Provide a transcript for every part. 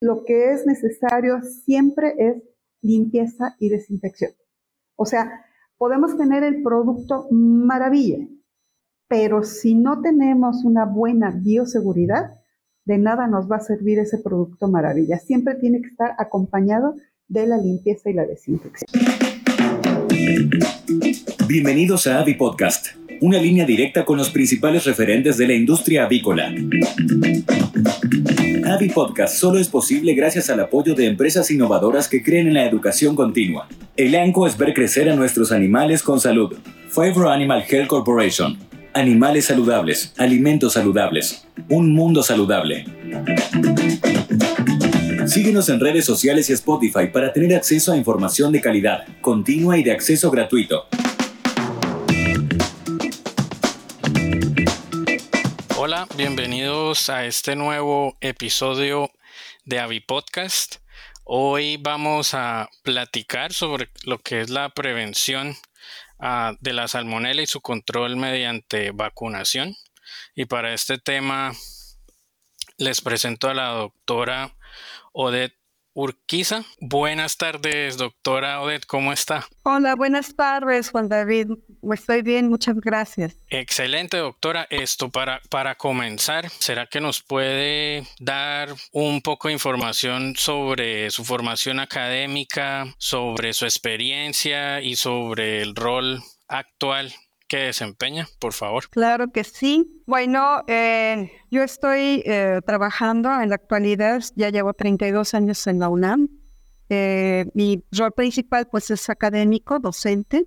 lo que es necesario siempre es limpieza y desinfección. O sea, podemos tener el producto maravilla, pero si no tenemos una buena bioseguridad, de nada nos va a servir ese producto maravilla. Siempre tiene que estar acompañado de la limpieza y la desinfección. Bienvenidos a Avi Podcast, una línea directa con los principales referentes de la industria avícola. Avi Podcast solo es posible gracias al apoyo de empresas innovadoras que creen en la educación continua. El ANCO es ver crecer a nuestros animales con salud. Favor Animal Health Corporation. Animales saludables, alimentos saludables, un mundo saludable. Síguenos en redes sociales y Spotify para tener acceso a información de calidad, continua y de acceso gratuito. Bienvenidos a este nuevo episodio de Avi Podcast. Hoy vamos a platicar sobre lo que es la prevención uh, de la salmonela y su control mediante vacunación. Y para este tema les presento a la doctora Odette Urquiza. Buenas tardes, doctora Odette, ¿cómo está? Hola, buenas tardes, Juan David. Estoy bien, muchas gracias. Excelente, doctora. Esto para, para comenzar, ¿será que nos puede dar un poco de información sobre su formación académica, sobre su experiencia y sobre el rol actual que desempeña, por favor. Claro que sí. Bueno, eh, yo estoy eh, trabajando en la actualidad, ya llevo 32 años en la UNAM. Eh, mi rol principal pues es académico, docente.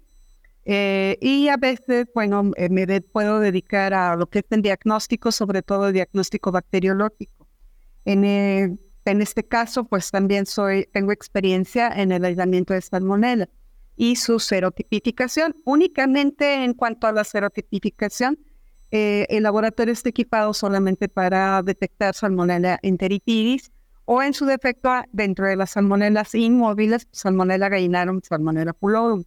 y a veces, bueno, me puedo dedicar a lo que es el diagnóstico, sobre todo el diagnóstico bacteriológico. En, en este caso, pues también soy, tengo experiencia en el aislamiento de salmonella y su serotipificación. Únicamente en cuanto a la serotipificación, eh, el laboratorio está equipado solamente para detectar salmonella enteritidis o en su defecto dentro de las salmonelas inmóviles, salmonella gallinarum, salmonella pullorum.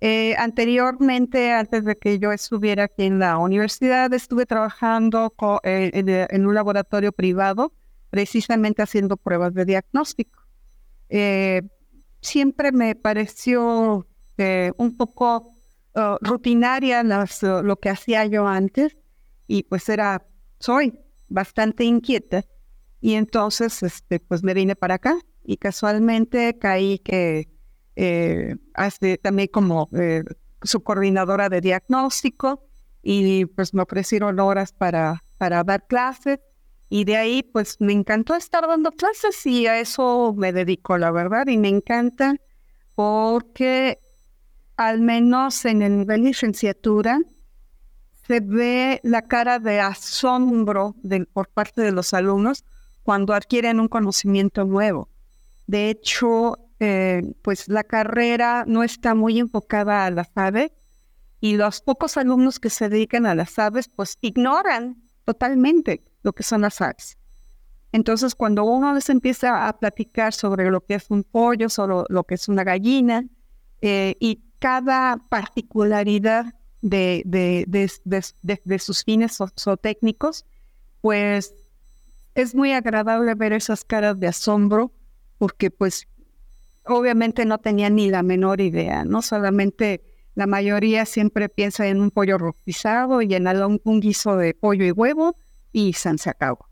Eh, anteriormente, antes de que yo estuviera aquí en la universidad, estuve trabajando eh, en, un laboratorio privado, precisamente haciendo pruebas de diagnóstico siempre me pareció eh, un poco uh, rutinaria uh, lo que hacía yo antes y pues era, soy bastante inquieta. Y entonces este, pues me vine para acá y casualmente caí que eh, hace también como eh, su coordinadora de diagnóstico y pues me ofrecieron horas para, para dar clases y de ahí, pues me encantó estar dando clases y a eso me dedico, la verdad. Y me encanta porque al menos en el nivel licenciatura se ve la cara de asombro por parte de los alumnos cuando adquieren un conocimiento nuevo. De hecho, eh, pues la carrera no está muy enfocada a las aves y los pocos alumnos que se dedican a las aves pues ignoran totalmente lo que son las aves. Entonces, cuando uno les empieza a platicar sobre lo que es un pollo, sobre lo que es una gallina, eh, y cada particularidad de, sus fines zootécnicos, pues es muy agradable ver esas caras de asombro, porque pues obviamente no tenían ni la menor idea, ¿no? Solamente la mayoría siempre piensa en un pollo rostizado y en un guiso de pollo y huevo, y se acabó.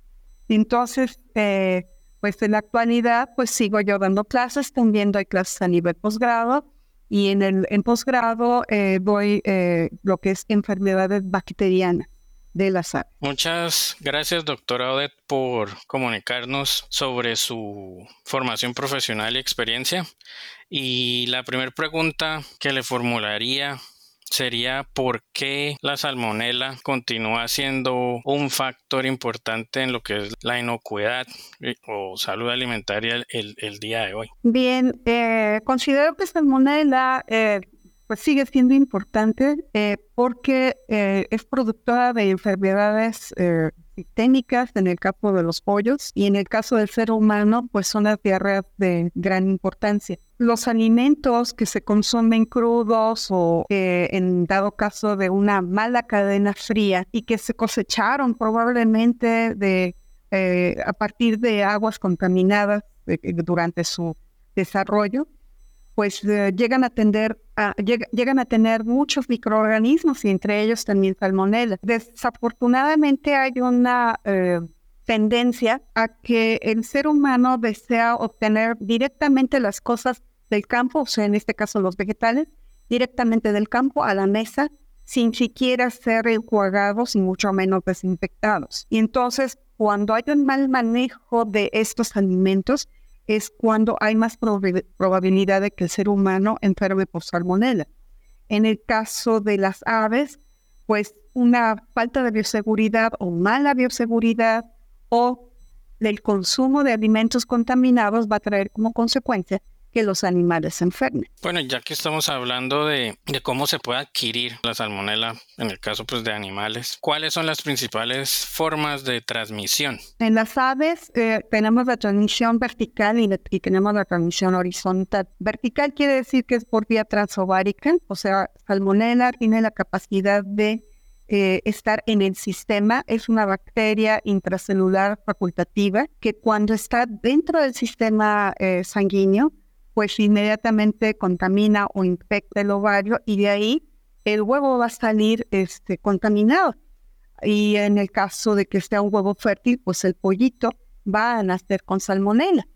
Entonces, eh, pues en la actualidad, pues sigo yo dando clases, también doy clases a nivel posgrado y en el en posgrado eh, doy eh, lo que es enfermedades bacterianas de la aves. Muchas gracias, doctora Odette, por comunicarnos sobre su formación profesional y experiencia. Y la primera pregunta que le formularía sería por qué la salmonela continúa siendo un factor importante en lo que es la inocuidad eh, o salud alimentaria el, día de hoy. Bien, eh, considero que salmonela eh, pues sigue siendo importante porque es productora de enfermedades técnicas en el caso de los pollos y en el caso del ser humano, pues son las diarreas de gran importancia. Los alimentos que se consumen crudos o en dado caso de una mala cadena fría y que se cosecharon probablemente de eh, a partir de aguas contaminadas durante su desarrollo, pues llegan, a tener, llegan a tener muchos microorganismos y entre ellos también salmonella. Desafortunadamente hay una tendencia a que el ser humano desea obtener directamente las cosas del campo, o sea, en este caso los vegetales, directamente del campo a la mesa sin siquiera ser enjuagados y mucho menos desinfectados. Y entonces, cuando hay un mal manejo de estos alimentos, es cuando hay más probabilidad de que el ser humano enferme por salmonella. En el caso de las aves, pues una falta de bioseguridad o mala bioseguridad o del consumo de alimentos contaminados va a traer como consecuencia que los animales se enfermen. Bueno, ya que estamos hablando de, cómo se puede adquirir la salmonela, en el caso pues, de animales, ¿cuáles son las principales formas de transmisión? En las aves eh, tenemos la transmisión vertical y, y, tenemos la transmisión horizontal. Vertical quiere decir que es por vía transovárica, o sea, salmonela tiene la capacidad de eh, estar en el sistema. Es una bacteria intracelular facultativa que cuando está dentro del sistema eh, sanguíneo, pues inmediatamente contamina o infecta el ovario y de ahí el huevo va a salir este, contaminado. Y en el caso de que sea un huevo fértil, pues el pollito va a nacer con salmonela.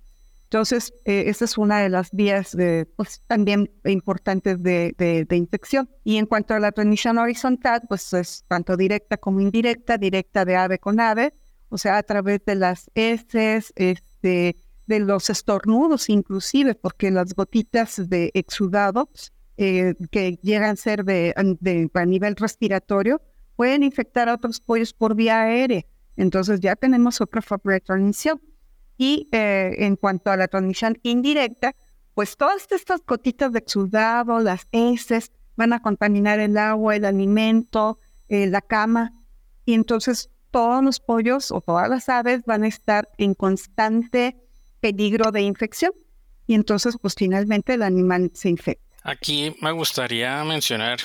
Entonces, eh, esa es una de las vías de, pues, también importantes de, infección. Y en cuanto a la transmisión horizontal, pues es tanto directa como indirecta, directa de ave con ave, o sea, a través de las heces, este, de los estornudos inclusive, porque las gotitas de exudado eh, que llegan a ser de, a nivel respiratorio pueden infectar a otros pollos por vía aérea. Entonces ya tenemos otra forma de transmisión. Y eh, en cuanto a la transmisión indirecta, pues todas estas gotitas de exudado, las heces, van a contaminar el agua, el alimento, eh, la cama. Y entonces todos los pollos o todas las aves van a estar en constante peligro de infección. Y entonces, pues finalmente el animal se infecta. Aquí me gustaría mencionar,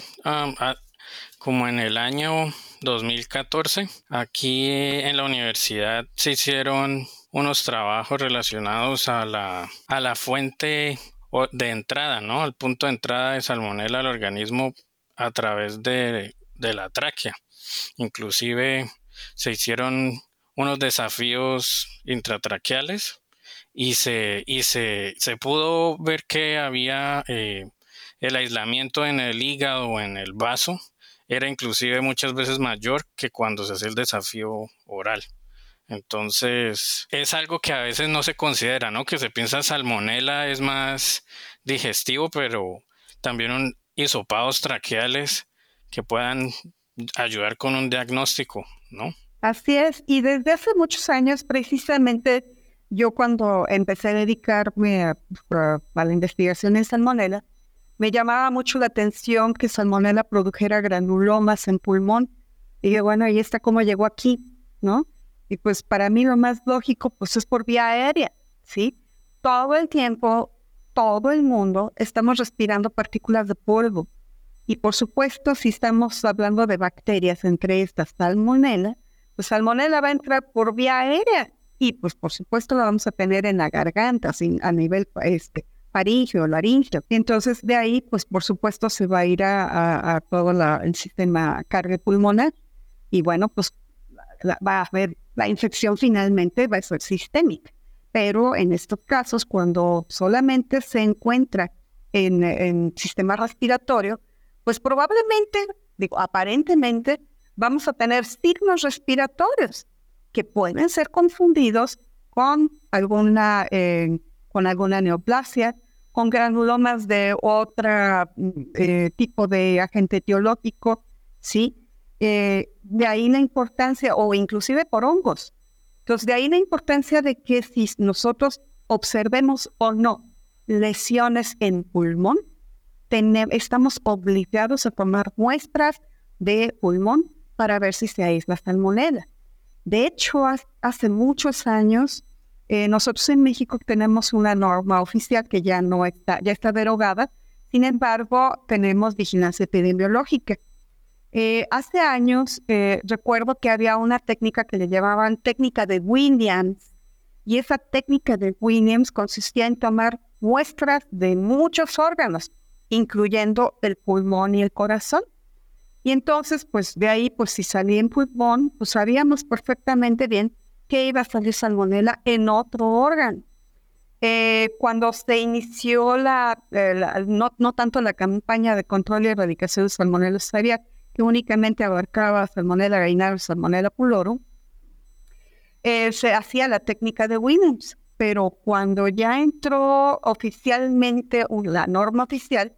como en el año 2014, aquí en la universidad se hicieron unos trabajos relacionados a la, a la fuente de entrada, ¿no? Al punto de entrada de salmonela al organismo a través de, de la tráquea. Inclusive se hicieron unos desafíos intratraqueales y se, y se, se pudo ver que había eh, el aislamiento en el hígado o en el vaso era inclusive muchas veces mayor que cuando se hace el desafío oral. Entonces, es algo que a veces no se considera, ¿no? Que se piensa salmonela es más digestivo, pero también un hisopados traqueales que puedan ayudar con un diagnóstico, ¿no? Así es, y desde hace muchos años, precisamente yo cuando empecé a dedicarme a, la investigación en salmonela, me llamaba mucho la atención que salmonela produjera granulomas en pulmón. Y dije, bueno, ¿y esta cómo llegó aquí? ¿No? Y pues para mí lo más lógico pues es por vía aérea, ¿sí? Todo el tiempo, todo el mundo estamos respirando partículas de polvo. Y por supuesto, si estamos hablando de bacterias, entre estas salmonella, pues salmonella va a entrar por vía aérea. Y pues por supuesto la vamos a tener en la garganta, a nivel este, faríngeo, laringeo. Entonces de ahí, pues por supuesto se va a ir a, todo el sistema cardiopulmonar. Y bueno, pues va a haber la infección finalmente va a ser sistémica. Pero en estos casos, cuando solamente se encuentra en, el sistema respiratorio, pues probablemente, digo, aparentemente, vamos a tener signos respiratorios que pueden ser confundidos con alguna, eh, con alguna neoplasia, con granulomas de otro eh, tipo de agente etiológico, ¿sí? Eh, de ahí la importancia, o inclusive por hongos. Entonces, de ahí la importancia de que si nosotros observemos o no lesiones en pulmón, estamos obligados a tomar muestras de pulmón para ver si se aísla salmonella. De hecho, hace muchos años, eh, nosotros en México tenemos una norma oficial que ya no está, ya está derogada. Sin embargo, tenemos vigilancia epidemiológica Eh, hace años eh, recuerdo que había una técnica que le llamaban técnica de Williams y esa técnica de Williams consistía en tomar muestras de muchos órganos, incluyendo el pulmón y el corazón. Y entonces, pues de ahí, pues si salía en pulmón, pues sabíamos perfectamente bien que iba a salir salmonela en otro órgano. Eh, cuando se inició la, no, no, tanto la campaña de control y erradicación de salmonella, sabía que únicamente abarcaba Salmonella reinaria, Salmonella pulorum, eh, se hacía la técnica de Williams. Pero cuando ya entró oficialmente la norma oficial,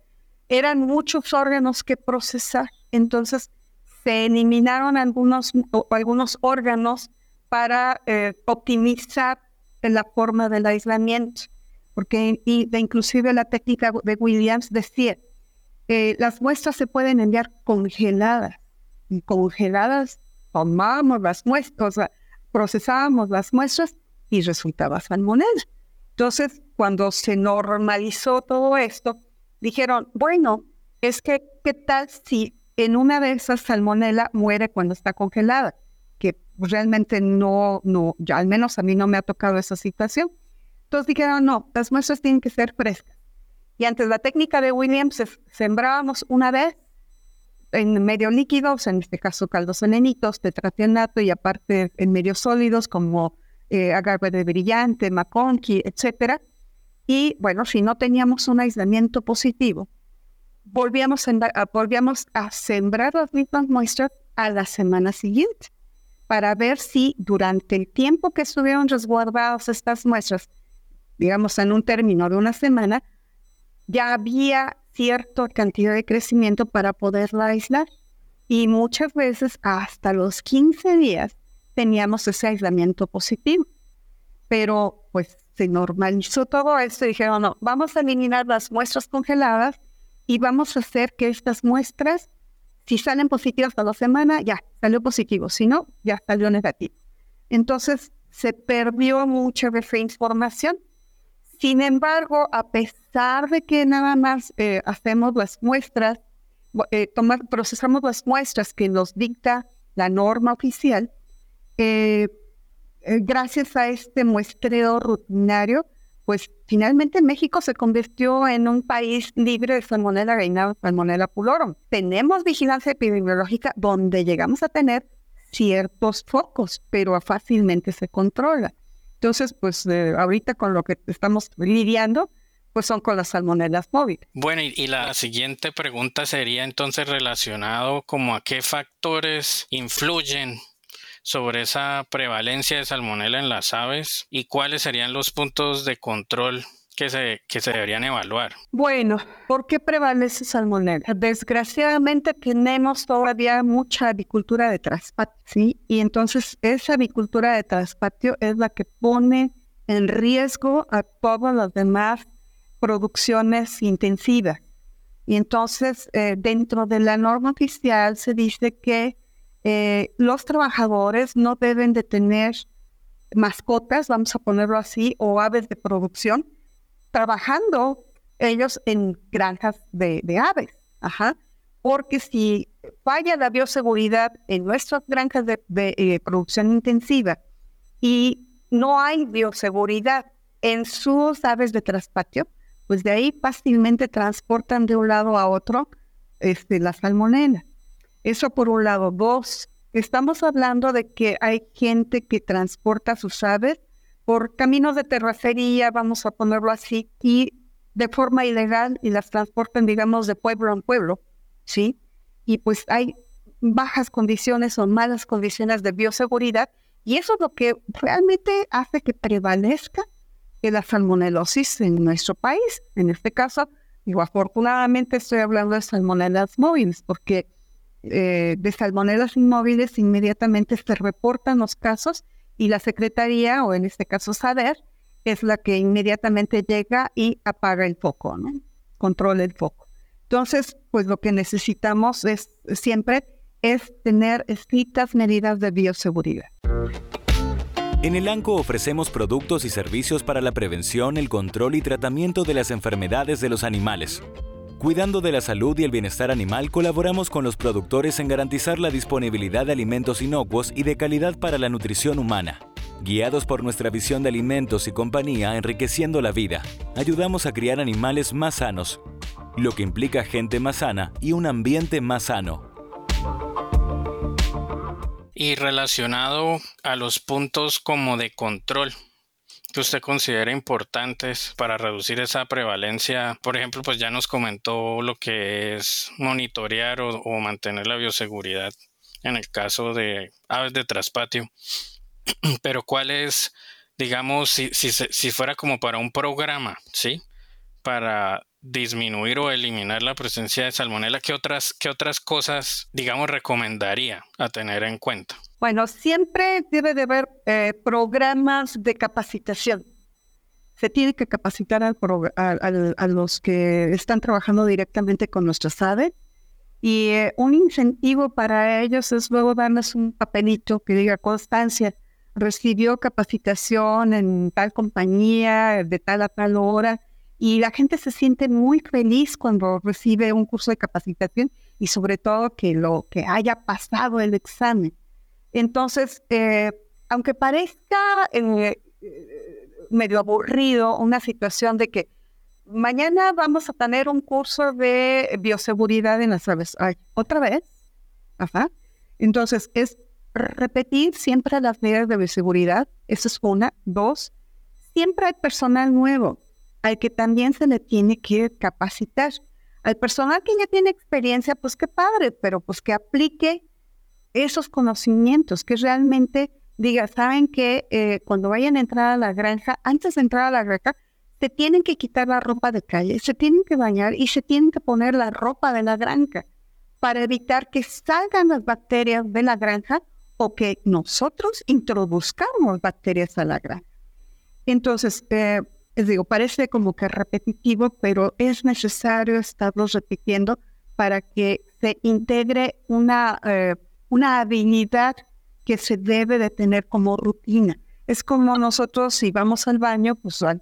eran muchos órganos que procesar. Entonces se eliminaron algunos, algunos órganos para eh, optimizar la forma del aislamiento. Porque y inclusive la técnica de Williams decía, eh, las muestras se pueden enviar congeladas. Y congeladas, tomamos las muestras, o sea, procesábamos las muestras y resultaba salmonella. Entonces, cuando se normalizó todo esto, dijeron, bueno, es que, ¿qué tal si en una de esas salmonella muere cuando está congelada? Que realmente no, no, ya al menos a mí no me ha tocado esa situación. Entonces dijeron, no, las muestras tienen que ser frescas. Y antes la técnica de Williams sembrábamos una vez en medio líquidos, en este caso caldos enenitos, tetracionato y aparte en medios sólidos como eh, de brillante, maconqui, etc. Y bueno, si no teníamos un aislamiento positivo, volvíamos a, volvíamos a sembrar las mismas muestras a la semana siguiente para ver si durante el tiempo que estuvieron resguardadas estas muestras, digamos en un término de una semana, ya había cierta cantidad de crecimiento para poderla aislar. Y muchas veces hasta los 15 días teníamos ese aislamiento positivo. Pero pues se normalizó todo esto y dijeron, no, vamos a eliminar las muestras congeladas y vamos a hacer que estas muestras, si salen positivas a la semana, ya salió positivo, si no, ya salió negativo. Entonces se perdió mucha de esa información sin embargo, a pesar de que nada más eh, hacemos las muestras, eh, procesamos las muestras que nos dicta la norma oficial, eh, gracias a este muestreo rutinario, pues finalmente México se convirtió en un país libre de salmonella reina salmonella pulorum. Tenemos vigilancia epidemiológica donde llegamos a tener ciertos focos, pero fácilmente se controla. Entonces, pues eh, ahorita con lo que estamos lidiando, pues son con las salmonelas móviles. Bueno, y, la siguiente pregunta sería entonces relacionado como a qué factores influyen sobre esa prevalencia de salmonela en las aves y cuáles serían los puntos de control que se, que se deberían evaluar? Bueno, ¿por qué prevalece salmonella? Desgraciadamente tenemos todavía mucha avicultura de traspatio, ¿sí? Y entonces esa avicultura de traspatio es la que pone en riesgo a todas las demás producciones intensivas. Y entonces, eh, dentro de la norma oficial se dice que eh, los trabajadores no deben de tener mascotas, vamos a ponerlo así, o aves de producción, trabajando ellos en granjas de, aves. Porque si falla la bioseguridad en nuestras granjas de, eh, producción intensiva y no hay bioseguridad en sus aves de traspatio, pues de ahí fácilmente transportan de un lado a otro este, la salmonela. Eso por un lado. Dos, estamos hablando de que hay gente que transporta sus aves por caminos de terracería, vamos a ponerlo así, y de forma ilegal y las transportan, digamos, de pueblo en pueblo, ¿sí? Y pues hay bajas condiciones o malas condiciones de bioseguridad y eso es lo que realmente hace que prevalezca la salmonelosis en nuestro país. En este caso, digo, afortunadamente estoy hablando de salmonelas móviles porque eh, de salmonelas inmóviles inmediatamente se reportan los casos y la secretaría, o en este caso SADER, es la que inmediatamente llega y apaga el foco, ¿no? Controla el foco. Entonces, pues lo que necesitamos es siempre es tener estrictas medidas de bioseguridad. En el ANCO ofrecemos productos y servicios para la prevención, el control y tratamiento de las enfermedades de los animales Cuidando de la salud y el bienestar animal, colaboramos con los productores en garantizar la disponibilidad de alimentos inocuos y de calidad para la nutrición humana. Guiados por nuestra visión de alimentos y compañía enriqueciendo la vida, ayudamos a criar animales más sanos, lo que implica gente más sana y un ambiente más sano. Y relacionado a los puntos como de control que usted considera importantes para reducir esa prevalencia, por ejemplo, pues ya nos comentó lo que es monitorear o, mantener la bioseguridad en el caso de aves de traspatio. Pero cuál es, digamos, si, si, si fuera como para un programa, ¿sí? Para disminuir o eliminar la presencia de salmonela, ¿qué otras, qué otras cosas, digamos, recomendaría a tener en cuenta? Bueno, siempre debe de haber eh, programas de capacitación. Se tiene que capacitar a, a, los que están trabajando directamente con nuestras aves y eh, un incentivo para ellos es luego darles un papelito que diga constancia recibió capacitación en tal compañía de tal a tal hora y la gente se siente muy feliz cuando recibe un curso de capacitación y sobre todo que lo que haya pasado el examen. Entonces, eh, aunque parezca eh, medio aburrido una situación de que mañana vamos a tener un curso de bioseguridad en las aves, otra vez, ajá. Entonces, es repetir siempre las medidas de bioseguridad, eso es una. Dos, siempre hay personal nuevo al que también se le tiene que capacitar. Al personal que ya tiene experiencia, pues qué padre, pero pues que aplique esos conocimientos, que realmente diga, saben que eh, cuando vayan a entrar a la granja, antes de entrar a la granja, se tienen que quitar la ropa de calle, se tienen que bañar y se tienen que poner la ropa de la granja para evitar que salgan las bacterias de la granja o que nosotros introduzcamos bacterias a la granja. Entonces, eh, les digo, parece como que repetitivo, pero es necesario estarlo repitiendo para que se integre una, eh, una habilidad que se debe de tener como rutina. Es como nosotros si vamos al baño, pues al,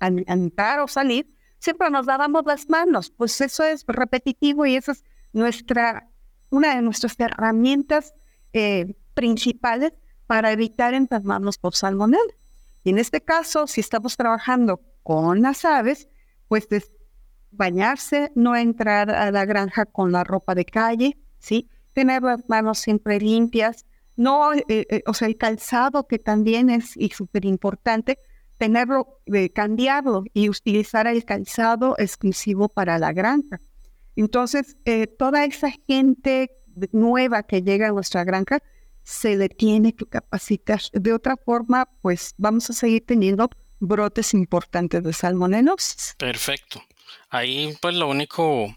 entrar o salir, siempre nos lavamos las manos. Pues eso es repetitivo y esa es nuestra, una de nuestras herramientas eh, principales para evitar enfermarnos por salmonella. Y en este caso, si estamos trabajando con las aves, pues es bañarse, no entrar a la granja con la ropa de calle, ¿sí? Tener las manos siempre limpias, no, eh, eh, o sea, el calzado que también es súper importante, tenerlo, cambiarlo y utilizar el calzado exclusivo para la granja. Entonces, toda esa gente nueva que llega a nuestra granja, se le tiene que capacitar. De otra forma, pues vamos a seguir teniendo brotes importantes de salmonelosis. Perfecto. Ahí, pues lo único,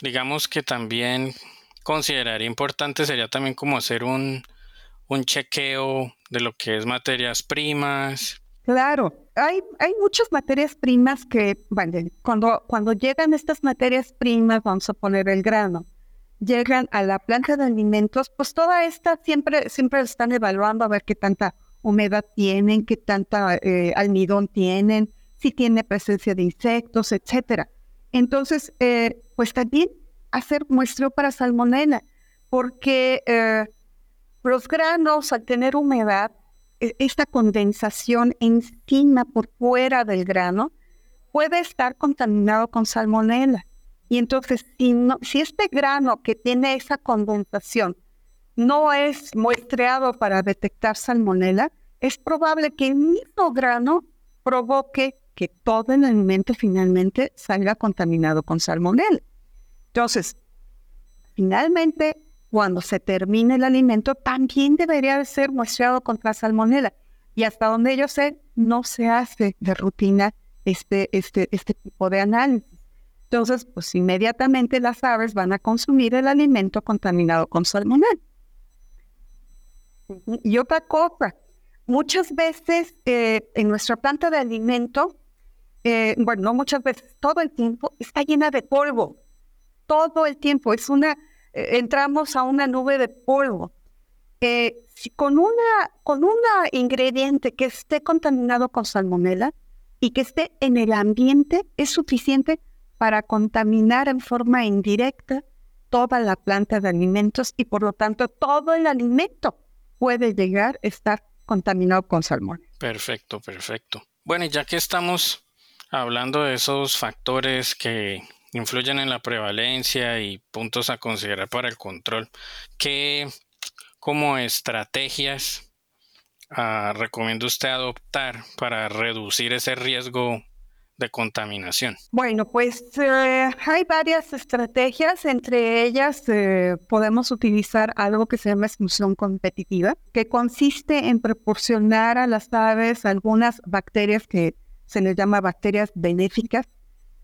digamos que también consideraría importante sería también como hacer un, un chequeo de lo que es materias primas. Claro, hay, hay muchas materias primas que, cuando, cuando llegan estas materias primas, vamos a poner el grano, llegan a la planta de alimentos, pues toda esta siempre, siempre están evaluando a ver qué tanta humedad tienen, qué tanta eh, almidón tienen, si tiene presencia de insectos, etcétera. Entonces, eh, pues también hacer muestreo para salmonella, porque eh, los granos al tener humedad, e, esta condensación encima por fuera del grano puede estar contaminado con salmonella. Y entonces, si, si este grano que tiene esa condensación no es muestreado para detectar salmonela, es probable que el mismo grano provoque que todo el alimento finalmente salga contaminado con salmonela. Entonces, finalmente, cuando se termine el alimento, también debería ser muestreado contra salmonela. Y hasta donde yo sé, no se hace de rutina este, este, este tipo de análisis. Entonces, pues inmediatamente las aves van a consumir el alimento contaminado con salmonella. Y otra cosa, muchas veces eh, en nuestra planta de alimento, eh, bueno, no muchas veces, todo el tiempo está llena de polvo. Todo el tiempo es una, eh, entramos a una nube de polvo. Si con una, con un ingrediente que esté contaminado con salmonella y que esté en el ambiente, es suficiente para contaminar en forma indirecta toda la planta de alimentos y por lo tanto todo el alimento puede llegar a estar contaminado con salmón. Perfecto, perfecto. Bueno, y ya que estamos hablando de esos factores que influyen en la prevalencia y puntos a considerar para el control, ¿qué como estrategias ah, recomienda usted adoptar para reducir ese riesgo de contaminación? Bueno, pues eh, hay varias estrategias, entre ellas eh, podemos utilizar algo que se llama exclusión competitiva, que consiste en proporcionar a las aves algunas bacterias que se les llama bacterias benéficas,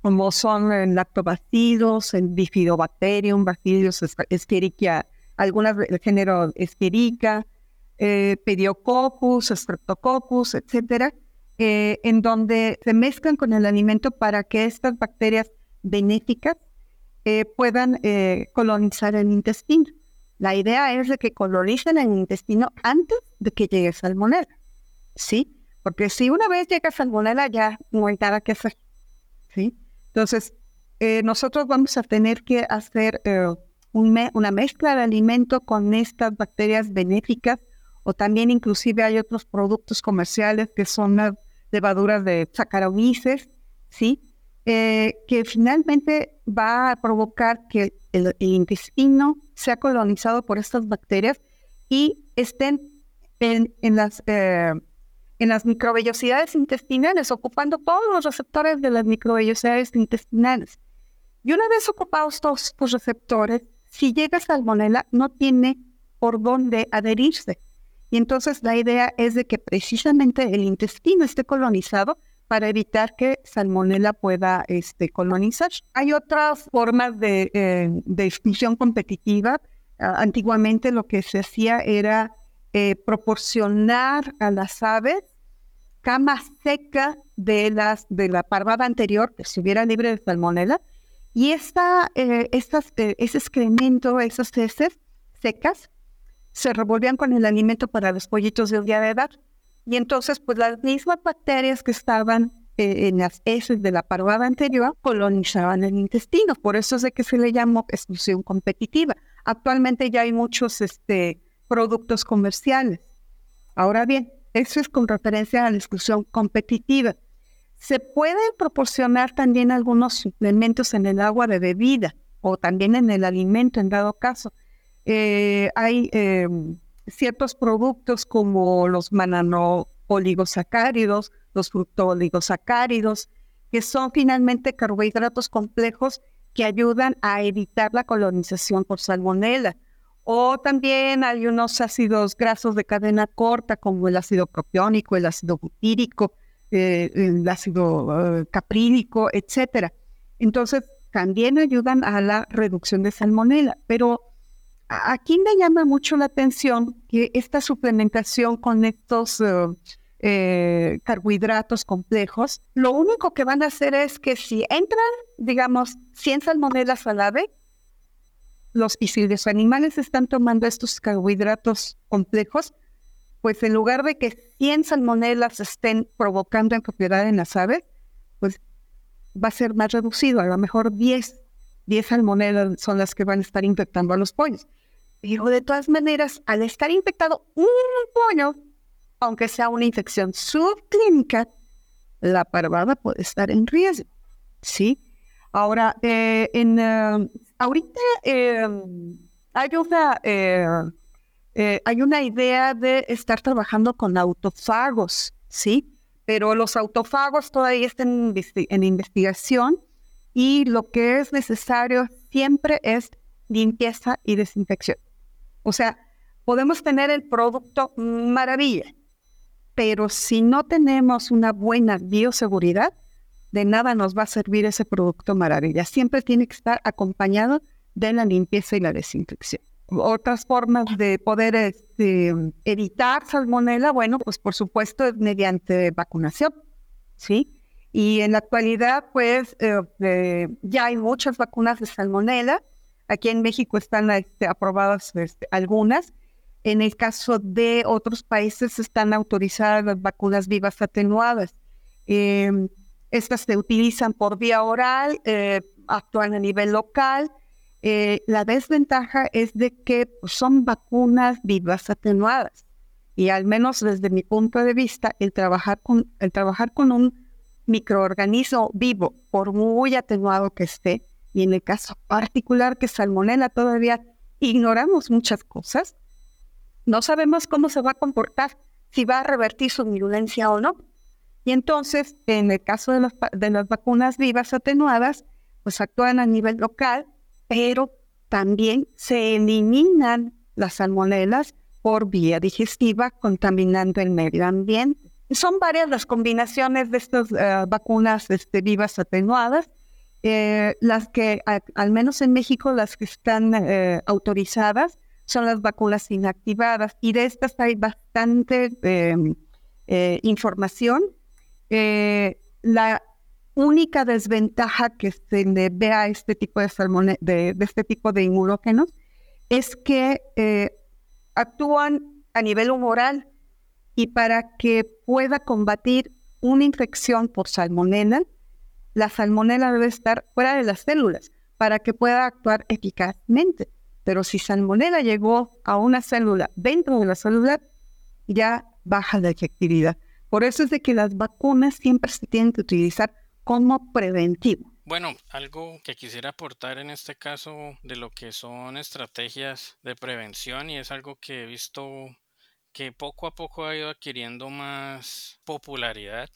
como son el lactobacillus, el bifidobacterium, bacillus escherichia, algunas del género Escherichia, eh, Pediococcus, Streptococcus, etcétera, eh, en donde se mezclan con el alimento para que estas bacterias benéficas eh, puedan eh, colonizar el intestino. La idea es de que colonicen el intestino antes de que llegue salmonella, ¿sí? Porque si una vez llega salmonella ya no hay nada que hacer, ¿sí? Entonces, nosotros vamos a tener que hacer una mezcla de alimento con estas bacterias benéficas o también inclusive hay otros productos comerciales que son levaduras de Saccharomyces, ¿sí? Eh, que finalmente va a provocar que el, intestino sea colonizado por estas bacterias y estén en, las, eh, en las microvellosidades intestinales, ocupando todos los receptores de las microvellosidades intestinales. Y una vez ocupados todos estos receptores, si llega salmonella, no tiene por dónde adherirse. Y entonces la idea es de que precisamente el intestino esté colonizado para evitar que salmonella pueda este, colonizar. Hay otras formas de, eh, de competitiva. Ah, antiguamente lo que se hacía era eh, proporcionar a las aves cama seca de, las, de la parvada anterior que estuviera libre de salmonella y esta, eh, estas, ese excremento, esas heces secas, se revolvían con el alimento para los pollitos de un día de edad. Y entonces, pues las mismas bacterias que estaban eh, en las heces de la parvada anterior colonizaban el intestino. Por eso es de que se le llamó exclusión competitiva. Actualmente ya hay muchos este, productos comerciales. Ahora bien, eso es con referencia a la exclusión competitiva. Se pueden proporcionar también algunos suplementos en el agua de bebida o también en el alimento en dado caso. Eh, hay em, ciertos productos como los manano-oligosacáridos, los fructooligosacáridos, que son finalmente carbohidratos complejos que ayudan a evitar la colonización por salmonela. O también hay unos ácidos grasos de cadena corta como el ácido propiónico, el ácido butírico, eh, el ácido uh, caprílico, etcétera. Entonces, también ayudan a la reducción de salmonela, pero Aquí me llama mucho la atención que esta suplementación con estos eh, eh, carbohidratos complejos, lo único que van a hacer es que si entran, digamos, 100 salmonelas al ave, los, y si los animales están tomando estos carbohidratos complejos, pues en lugar de que 100 salmonelas estén provocando en propiedad en las aves, pues va a ser más reducido, a lo mejor 10, 10 salmonelas son las que van a estar infectando a los pollos. Pero de todas maneras, al estar infectado un pollo, aunque sea una infección subclínica, la parvada puede estar en riesgo. ¿Sí? Ahora, eh, en, eh, ahorita em, hay, una, eh, hay una idea de estar trabajando con autofagos, ¿sí? Pero los autofagos todavía están en investigación y lo que es necesario siempre es limpieza y desinfección. O sea, podemos tener el producto maravilla, pero si no tenemos una buena bioseguridad, de nada nos va a servir ese producto maravilla. Siempre tiene que estar acompañado de la limpieza y la desinfección. Otras formas de poder este, evitar salmonela, bueno, pues por supuesto es mediante vacunación, ¿sí? Y en la actualidad, pues eh, eh, ya hay muchas vacunas de salmonela Aquí en México están este, aprobadas este, algunas. En el caso de otros países están autorizadas las vacunas vivas atenuadas. Em, Estas se utilizan por vía oral, eh, actúan a nivel local. Eh, la desventaja es de que pues, son vacunas vivas atenuadas. Y al menos desde mi punto de vista, el trabajar con, el trabajar con un microorganismo vivo, por muy atenuado que esté, y en el caso particular que salmonella todavía ignoramos muchas cosas, no sabemos cómo se va a comportar, si va a revertir su virulencia o no. Y entonces, en el caso de, de las vacunas vivas atenuadas, pues actúan a nivel local, pero también se eliminan las salmonelas por vía digestiva, contaminando el medio ambiente. Son varias las combinaciones de estas eh, vacunas este, vivas atenuadas. Eh, las que, al menos en México, las que están eh, autorizadas son las vacunas inactivadas y de estas hay bastante em, información. La única desventaja que se le ve a este tipo de, de, de este tipo de inmunógenos es que actúan a nivel humoral y para que pueda combatir una infección por salmonella, la salmonella debe estar fuera de las células para que pueda actuar eficazmente. Pero si salmonella llegó a una célula dentro de la célula, ya baja la efectividad. Por eso es de que las vacunas siempre se tienen que utilizar como preventivo. Bueno, algo que quisiera aportar en este caso de lo que son estrategias de prevención y es algo que he visto que poco a poco ha ido adquiriendo más popularidad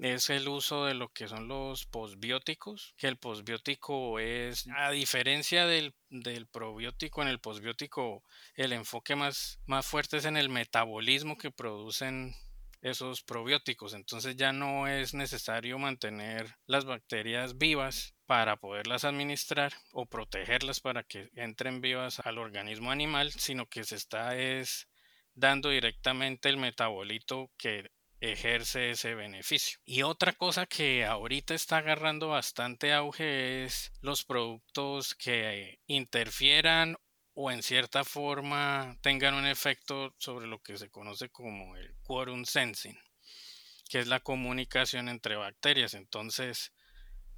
es el uso de lo que son los posbióticos, que el posbiótico es, a diferencia del, del probiótico, en el posbiótico el enfoque más, más fuerte es en el metabolismo que producen esos probióticos. Entonces ya no es necesario mantener las bacterias vivas para poderlas administrar o protegerlas para que entren vivas al organismo animal, sino que se está es dando directamente el metabolito que ejerce ese beneficio. Y otra cosa que ahorita está agarrando bastante auge es los productos que interfieran o en cierta forma tengan un efecto sobre lo que se conoce como el quorum sensing, que es la comunicación entre bacterias. Entonces,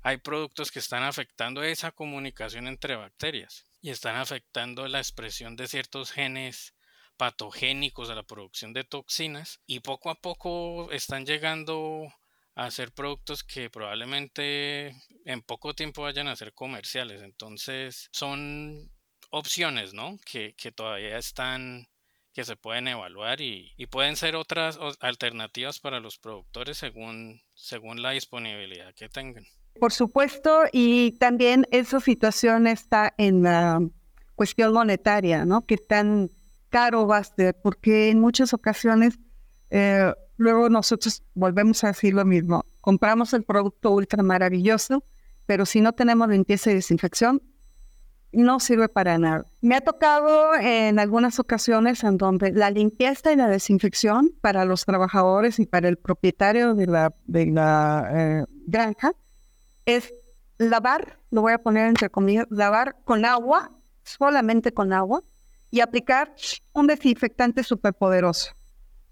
hay productos que están afectando esa comunicación entre bacterias y están afectando la expresión de ciertos genes patogénicos a la producción de toxinas y poco a poco están llegando a ser productos que probablemente en poco tiempo vayan a ser comerciales. Entonces son opciones, ¿no? Que, todavía están, que se pueden evaluar y, pueden ser otras alternativas para los productores según, según la disponibilidad que tengan. Por supuesto, y también esa situación está en la cuestión monetaria, ¿no? Que están caro va a ser, porque en muchas ocasiones eh, luego nosotros volvemos a decir lo mismo, compramos el producto ultra maravilloso, pero si no tenemos limpieza y desinfección, no sirve para nada. Me ha tocado en algunas ocasiones en donde la limpieza y la desinfección para los trabajadores y para el propietario de la, de la eh, granja es lavar, lo voy a poner entre comillas, lavar con agua, solamente con agua, y aplicar un desinfectante superpoderoso.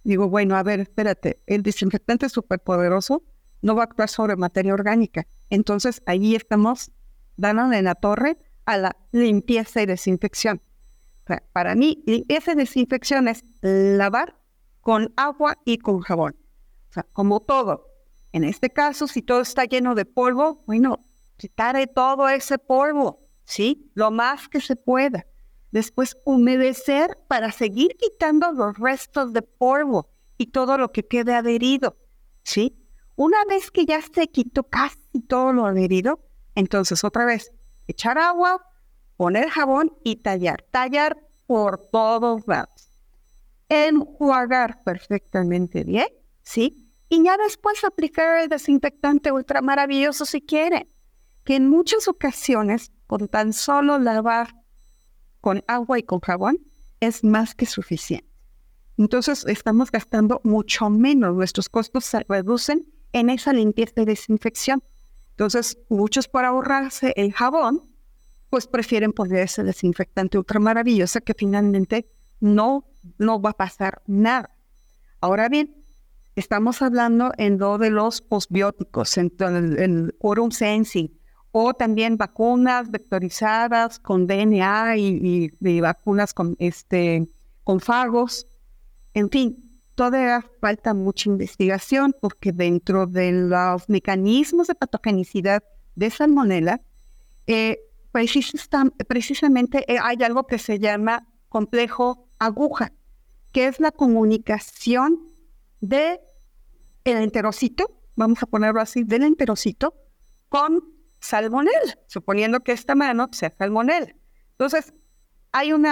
Digo, bueno, a ver, espérate, el desinfectante superpoderoso no va a actuar sobre materia orgánica. Entonces, ahí estamos dando en la torre a la limpieza y desinfección. para mí, limpieza y desinfección es lavar con agua y con jabón. O sea, como todo. En este caso, si todo está lleno de polvo, bueno, quitaré todo ese polvo, ¿sí? Lo más que se pueda. Después humedecer para seguir quitando los restos de polvo y todo lo que quede adherido. ¿Sí? Una vez que ya se quitó casi todo lo adherido, entonces otra vez echar agua, poner jabón y tallar. Tallar por todos lados. Enjuagar perfectamente bien, ¿sí? Y ya después aplicar el desinfectante ultra maravilloso si quiere. Que en muchas ocasiones, con tan solo lavar con agua y con jabón es más que suficiente. Entonces estamos gastando mucho menos, nuestros costos se reducen en esa limpieza y desinfección. Entonces, muchos para ahorrarse el jabón, pues prefieren poner ese desinfectante ultra maravilloso que finalmente no, no va a pasar nada. Ahora bien, Estamos hablando en lo de los postbióticos, en el, quorum sensing, o también vacunas vectorizadas con DNA y, vacunas con, este, con fagos. En fin, todavía falta mucha investigación porque dentro de los mecanismos de patogenicidad de salmonella, eh, precisamente eh, hay algo que se llama complejo aguja, que es la comunicación de el enterocito, vamos a ponerlo así, del enterocito con salmonel, suponiendo que esta mano sea salmonel. Entonces, hay un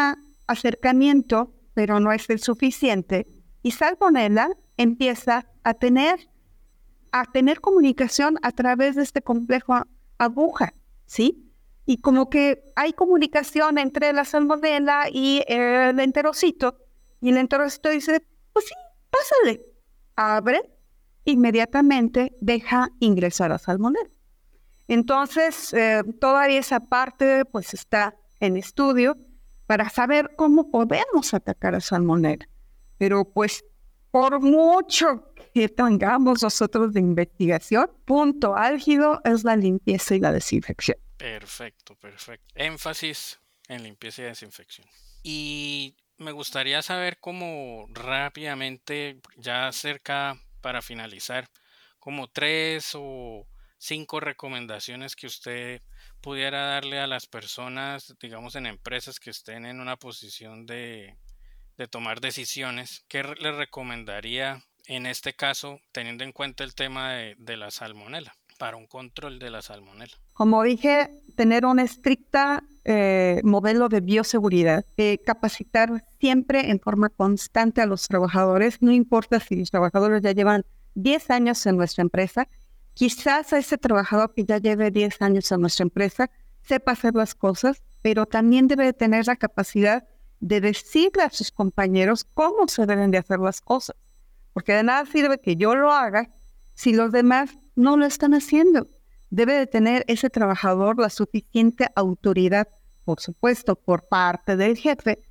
acercamiento, pero no es el suficiente, y salmonella empieza a tener, a tener comunicación a través de este complejo aguja, ¿sí? Y como que hay comunicación entre la salmonella y el enterocito, y el enterocito dice, pues sí, pásale, abre, inmediatamente deja ingresar a salmonella. Entonces, eh, todavía esa parte pues está en estudio para saber cómo podemos atacar a salmonella. Pero pues por mucho que tengamos nosotros de investigación, punto álgido es la limpieza y la desinfección. Perfecto, perfecto. Énfasis en limpieza y desinfección. Y me gustaría saber cómo rápidamente, ya cerca para finalizar, como tres o cinco recomendaciones que usted pudiera darle a las personas, digamos, en empresas que estén en una posición de, tomar decisiones, ¿qué le recomendaría en este caso, teniendo en cuenta el tema de, la salmonela, para un control de la salmonela? Como dije, tener un estricta eh, modelo de bioseguridad, eh, capacitar siempre en forma constante a los trabajadores, no importa si los trabajadores ya llevan 10 años en nuestra empresa, Quizás a ese trabajador que ya lleve 10 años en nuestra empresa sepa hacer las cosas, pero también debe tener la capacidad de decirle a sus compañeros cómo se deben de hacer las cosas. Porque de nada sirve que yo lo haga si los demás no lo están haciendo. Debe de tener ese trabajador la suficiente autoridad, por supuesto, por parte del jefe,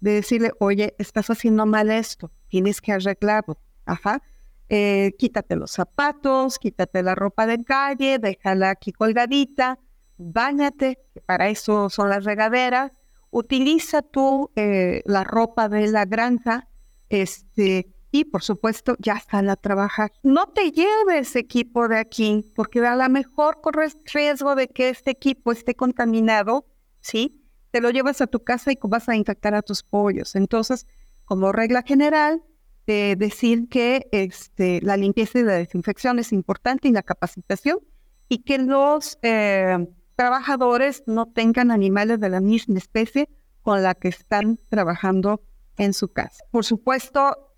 de decirle, oye, estás haciendo mal esto, tienes que arreglarlo. Ajá. Eh, quítate los zapatos, quítate la ropa de calle, déjala aquí colgadita, báñate, que para eso son las regaderas, utiliza tú eh, la ropa de la granja, este, y por supuesto ya sale a trabajar. No te lleves equipo de aquí, porque a lo mejor corres riesgo de que este equipo esté contaminado, ¿sí? Te lo llevas a tu casa y vas a infectar a tus pollos. Entonces, como regla general, de decir que este, la limpieza y la desinfección es importante y la capacitación y que los eh, trabajadores no tengan animales de la misma especie con la que están trabajando en su casa. Por supuesto,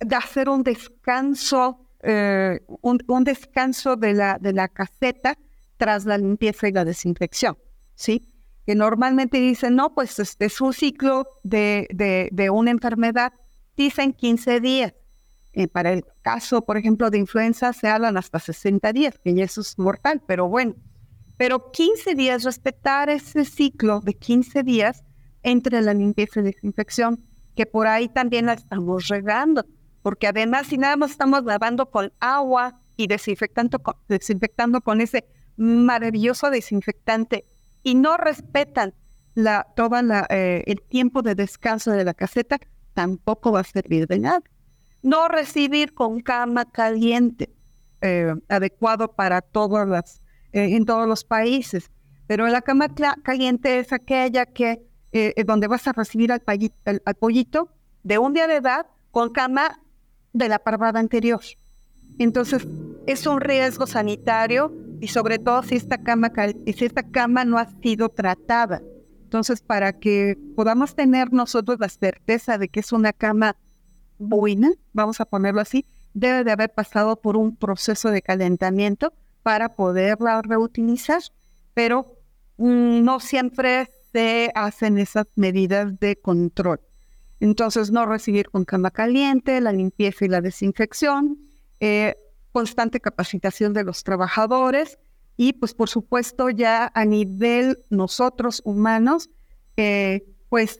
de hacer un descanso, eh, un, descanso de la, de la caseta tras la limpieza y la desinfección, ¿sí? Que normalmente dicen, no, pues este es un ciclo de, de, una enfermedad dicen 15 días. Eh, para el caso, por ejemplo, de influenza se hablan hasta 60 días, que ya eso es mortal, pero bueno. Pero 15 días, respetar ese ciclo de 15 días entre la limpieza y desinfección, que por ahí también la estamos regando, porque además si nada más estamos lavando con agua y desinfectando con, desinfectando con ese maravilloso desinfectante y no respetan la, todo eh, el tiempo de descanso de la caseta, tampoco va a servir de nada. No recibir con cama caliente, eh, adecuado para todas las, eh, en todos los países. Pero la cama caliente es aquella que, eh, donde vas a recibir al, al, pollito de un día de edad con cama de la parvada anterior. Entonces, es un riesgo sanitario y sobre todo si esta cama, si esta cama no ha sido tratada. Entonces, para que podamos tener nosotros la certeza de que es una cama buena, vamos a ponerlo así, debe de haber pasado por un proceso de calentamiento para poderla reutilizar, pero mm, no siempre se hacen esas medidas de control. Entonces, no recibir con cama caliente, la limpieza y la desinfección, eh, constante capacitación de los trabajadores, y pues por supuesto ya a nivel nosotros humanos, eh, pues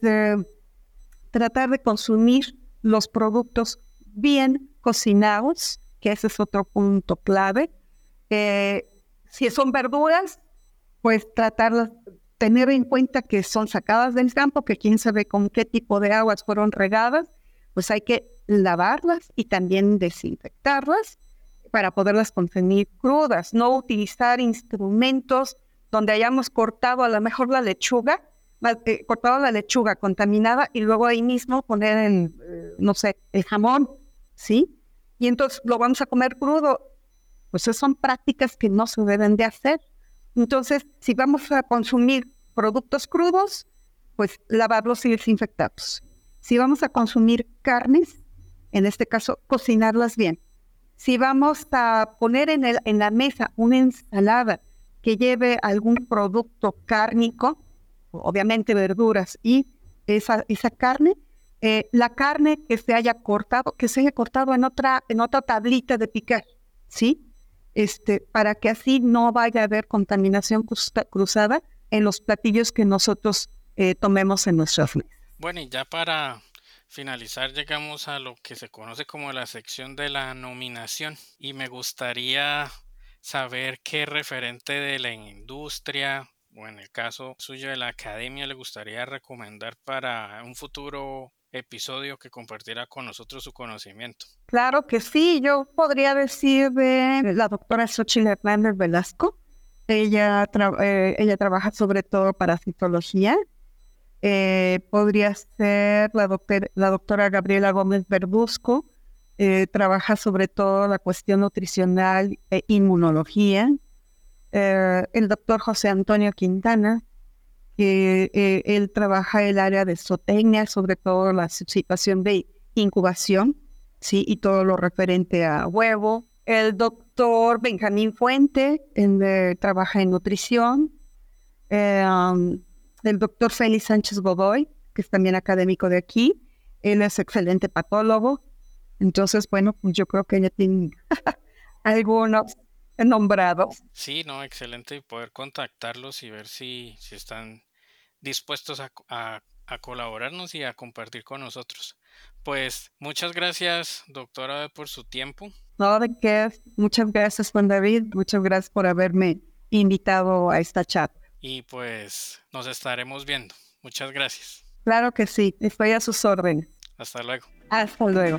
tratar de consumir los productos bien cocinados, que ese es otro punto clave. Si son verduras, pues tratarlas, tener en cuenta que son sacadas del campo, que quién sabe con qué tipo de aguas fueron regadas, pues hay que lavarlas y también desinfectarlas para poderlas consumir crudas, no utilizar instrumentos donde hayamos cortado a lo mejor la lechuga, eh, cortado la lechuga contaminada y luego ahí mismo poner el, eh, no sé, el jamón, ¿sí? Y entonces lo vamos a comer crudo. Pues son prácticas que no se deben de hacer. Entonces, si vamos a consumir productos crudos, pues lavarlos y desinfectarlos. Si vamos a consumir carnes, en este caso, cocinarlas bien. Si vamos a poner en, el, en la mesa una ensalada que lleve algún producto cárnico, obviamente verduras y esa, esa carne, eh, la carne que se haya cortado, que se haya cortado en otra, en otra tablita de picar, ¿sí? Este, para que así no vaya a haber contaminación cruzada en los platillos que nosotros eh, tomemos en nuestras mesas. Bueno, y ya para finalizar llegamos a lo que se conoce como la sección de la nominación y me gustaría saber qué referente de la industria o en el caso suyo de la academia le gustaría recomendar para un futuro episodio que compartiera con nosotros su conocimiento. Claro que sí, yo podría decir de la doctora Xochitl Hernández Velasco. Ella, eh, ella trabaja sobre todo para citología. Eh, podría ser la doctora Gabriela Gómez Verduzco. Eh, trabaja sobre todo la cuestión nutricional e inmunología. el doctor José Antonio Quintana, que él trabaja el área de zootecnia, sobre todo la situación de incubación, ¿sí? y todo lo referente a huevo. El doctor Benjamín Fuente, él, trabaja en nutrición. Eh, um, el doctor Félix Sánchez Godoy, que es también académico de aquí. Él es excelente patólogo. Entonces, bueno, pues yo creo que ya tiene algunos nombrados. Sí, no, excelente poder contactarlos y ver si, si están dispuestos a, a colaborarnos y a compartir con nosotros. Pues muchas gracias, doctora, por su tiempo. No, de qué. Muchas gracias, Juan David. Muchas gracias por haberme invitado a esta chat. Y pues nos estaremos viendo. Muchas gracias. Claro que sí. Estoy a sus órdenes. Hasta luego. Hasta luego.